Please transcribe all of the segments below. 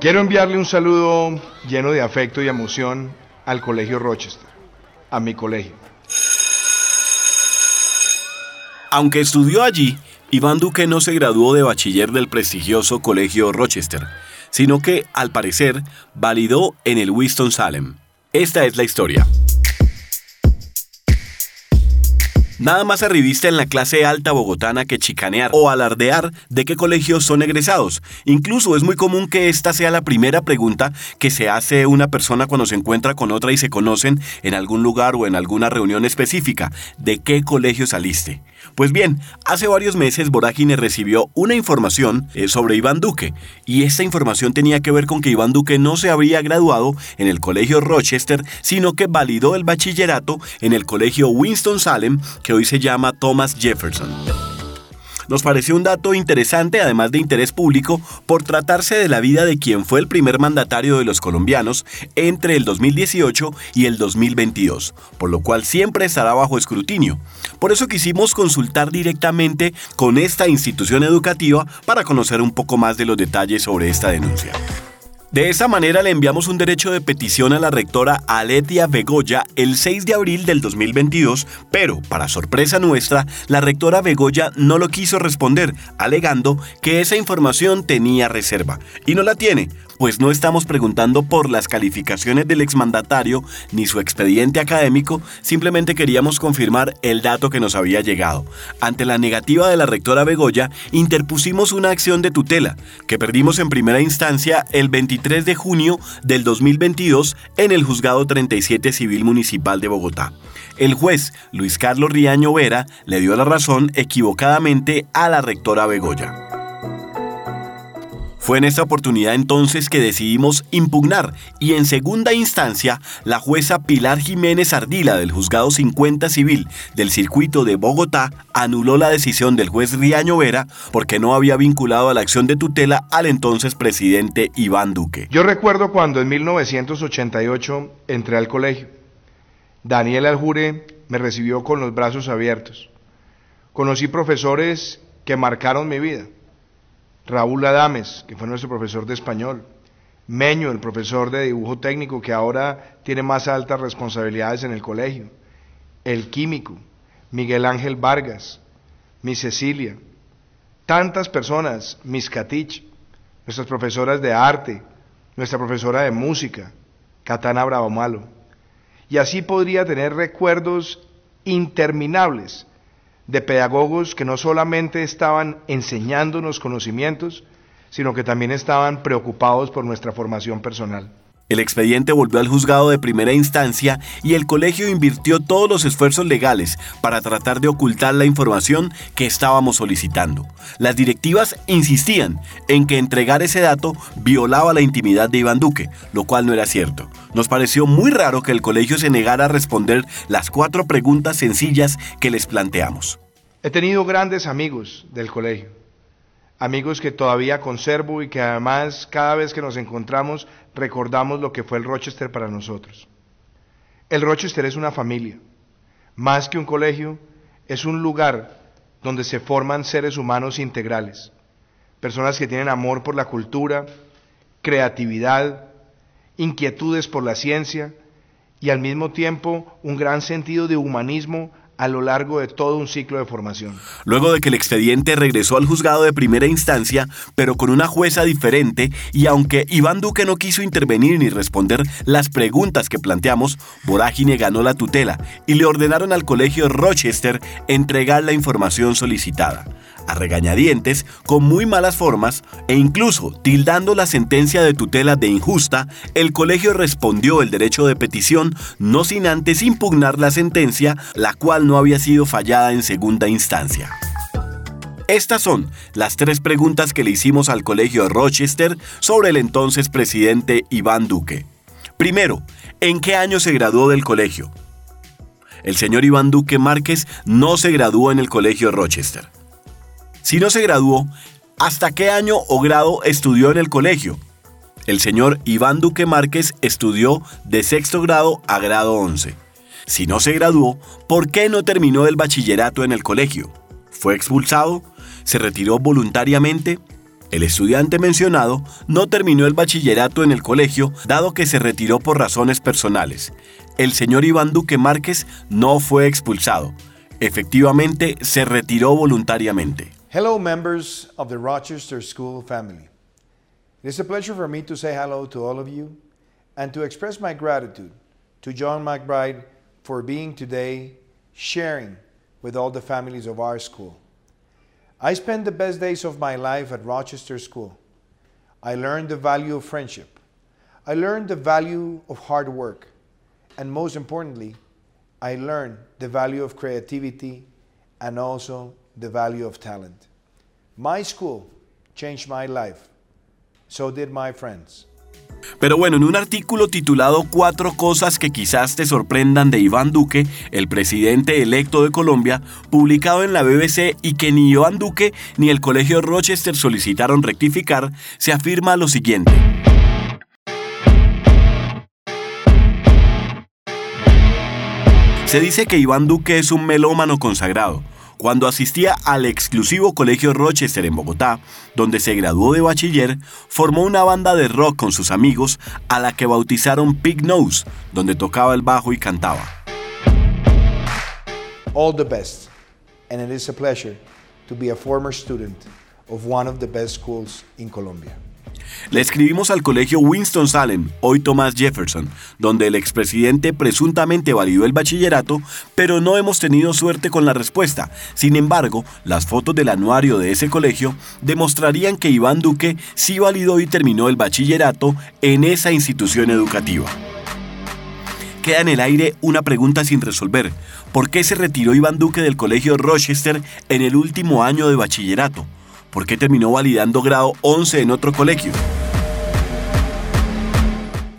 Quiero enviarle un saludo lleno de afecto y emoción al Colegio Rochester, a mi colegio. Aunque estudió allí, Iván Duque no se graduó de bachiller del prestigioso Colegio Rochester, sino que, al parecer, validó en el Winston-Salem. Esta es la historia. Nada más arribista en la clase alta bogotana que chicanear o alardear de qué colegios son egresados. Incluso es muy común que esta sea la primera pregunta que se hace una persona cuando se encuentra con otra y se conocen en algún lugar o en alguna reunión específica. ¿De qué colegio saliste? Pues bien, hace varios meses Vorágine recibió una información eh, sobre Iván Duque, y esta información tenía que ver con que Iván Duque no se habría graduado en el colegio Rochester, sino que validó el bachillerato en el colegio Winston-Salem, que hoy se llama Thomas Jefferson. Nos pareció un dato interesante, además de interés público, por tratarse de la vida de quien fue el primer mandatario de los colombianos entre el 2018 y el 2022, por lo cual siempre estará bajo escrutinio. Por eso quisimos consultar directamente con esta institución educativa para conocer un poco más de los detalles sobre esta denuncia. De esa manera le enviamos un derecho de petición a la rectora Aletia Begoya el 6 de abril del 2022, pero, para sorpresa nuestra, la rectora Begoya no lo quiso responder, alegando que esa información tenía reserva. Y no la tiene, pues no estamos preguntando por las calificaciones del exmandatario ni su expediente académico, simplemente queríamos confirmar el dato que nos había llegado. Ante la negativa de la rectora Begoya, interpusimos una acción de tutela, que perdimos en primera instancia el 23 de junio del 2022 en el Juzgado 37 Civil Municipal de Bogotá. El juez Luis Carlos Riaño Vera le dio la razón equivocadamente a la rectora Begoya. Fue en esta oportunidad entonces que decidimos impugnar y en segunda instancia la jueza Pilar Jiménez Ardila del Juzgado 50 Civil del Circuito de Bogotá anuló la decisión del juez Riaño Vera porque no había vinculado a la acción de tutela al entonces presidente Iván Duque. Yo recuerdo cuando en 1988 entré al colegio. Daniel Aljure me recibió con los brazos abiertos. Conocí profesores que marcaron mi vida Raúl Adames, que fue nuestro profesor de español, Meño, el profesor de dibujo técnico, que ahora tiene más altas responsabilidades en el colegio, el químico, Miguel Ángel Vargas, mi Cecilia, tantas personas, mis Catich, nuestras profesoras de arte, nuestra profesora de música, Katana Malo. Y así podría tener recuerdos interminables de pedagogos que no solamente estaban enseñándonos conocimientos, sino que también estaban preocupados por nuestra formación personal. El expediente volvió al juzgado de primera instancia y el colegio invirtió todos los esfuerzos legales para tratar de ocultar la información que estábamos solicitando. Las directivas insistían en que entregar ese dato violaba la intimidad de Iván Duque, lo cual no era cierto. Nos pareció muy raro que el colegio se negara a responder las cuatro preguntas sencillas que les planteamos. He tenido grandes amigos del colegio amigos que todavía conservo y que además cada vez que nos encontramos recordamos lo que fue el Rochester para nosotros. El Rochester es una familia, más que un colegio, es un lugar donde se forman seres humanos integrales, personas que tienen amor por la cultura, creatividad, inquietudes por la ciencia y al mismo tiempo un gran sentido de humanismo a lo largo de todo un ciclo de formación. Luego de que el expediente regresó al juzgado de primera instancia, pero con una jueza diferente, y aunque Iván Duque no quiso intervenir ni responder las preguntas que planteamos, Vorágine ganó la tutela y le ordenaron al colegio Rochester entregar la información solicitada a regañadientes, con muy malas formas e incluso tildando la sentencia de tutela de injusta, el colegio respondió el derecho de petición no sin antes impugnar la sentencia, la cual no había sido fallada en segunda instancia. Estas son las tres preguntas que le hicimos al colegio Rochester sobre el entonces presidente Iván Duque. Primero, ¿en qué año se graduó del colegio? El señor Iván Duque Márquez no se graduó en el colegio Rochester. Si no se graduó, ¿hasta qué año o grado estudió en el colegio? El señor Iván Duque Márquez estudió de sexto grado a grado 11. Si no se graduó, ¿por qué no terminó el bachillerato en el colegio? ¿Fue expulsado? ¿Se retiró voluntariamente? El estudiante mencionado no terminó el bachillerato en el colegio dado que se retiró por razones personales. El señor Iván Duque Márquez no fue expulsado. Efectivamente, se retiró voluntariamente. Hello, members of the Rochester School family. It is a pleasure for me to say hello to all of you and to express my gratitude to John McBride for being today sharing with all the families of our school. I spent the best days of my life at Rochester School. I learned the value of friendship. I learned the value of hard work. And most importantly, I learned the value of creativity and also the value of talent. My school changed my life. So did my friends. Pero bueno, en un artículo titulado Cuatro cosas que quizás te sorprendan de Iván Duque, el presidente electo de Colombia, publicado en la BBC y que ni Iván Duque ni el Colegio Rochester solicitaron rectificar, se afirma lo siguiente. Se dice que Iván Duque es un melómano consagrado, cuando asistía al exclusivo Colegio Rochester en Bogotá, donde se graduó de bachiller, formó una banda de rock con sus amigos a la que bautizaron Pig Nose, donde tocaba el bajo y cantaba. All the best, and it is a pleasure to be a former student of one of the best schools in Colombia. Le escribimos al colegio Winston-Salem, hoy Thomas Jefferson, donde el expresidente presuntamente validó el bachillerato, pero no hemos tenido suerte con la respuesta. Sin embargo, las fotos del anuario de ese colegio demostrarían que Iván Duque sí validó y terminó el bachillerato en esa institución educativa. Queda en el aire una pregunta sin resolver. ¿Por qué se retiró Iván Duque del colegio Rochester en el último año de bachillerato? ¿Por qué terminó validando grado 11 en otro colegio?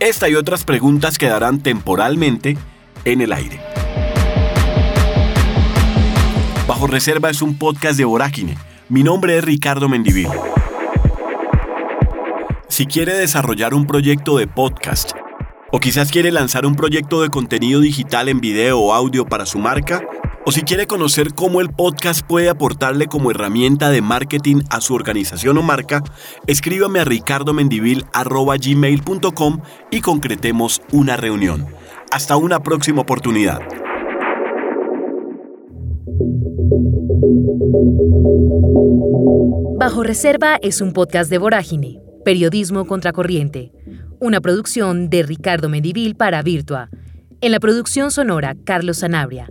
Esta y otras preguntas quedarán temporalmente en el aire. Bajo Reserva es un podcast de Vorágine. Mi nombre es Ricardo Mendivil. Si quiere desarrollar un proyecto de podcast o quizás quiere lanzar un proyecto de contenido digital en video o audio para su marca, o si quiere conocer cómo el podcast puede aportarle como herramienta de marketing a su organización o marca, escríbame a ricardomendivil.gmail.com y concretemos una reunión. Hasta una próxima oportunidad. Bajo Reserva es un podcast de Vorágine, Periodismo Contracorriente, una producción de Ricardo Mendivil para Virtua. En la producción sonora, Carlos Sanabria.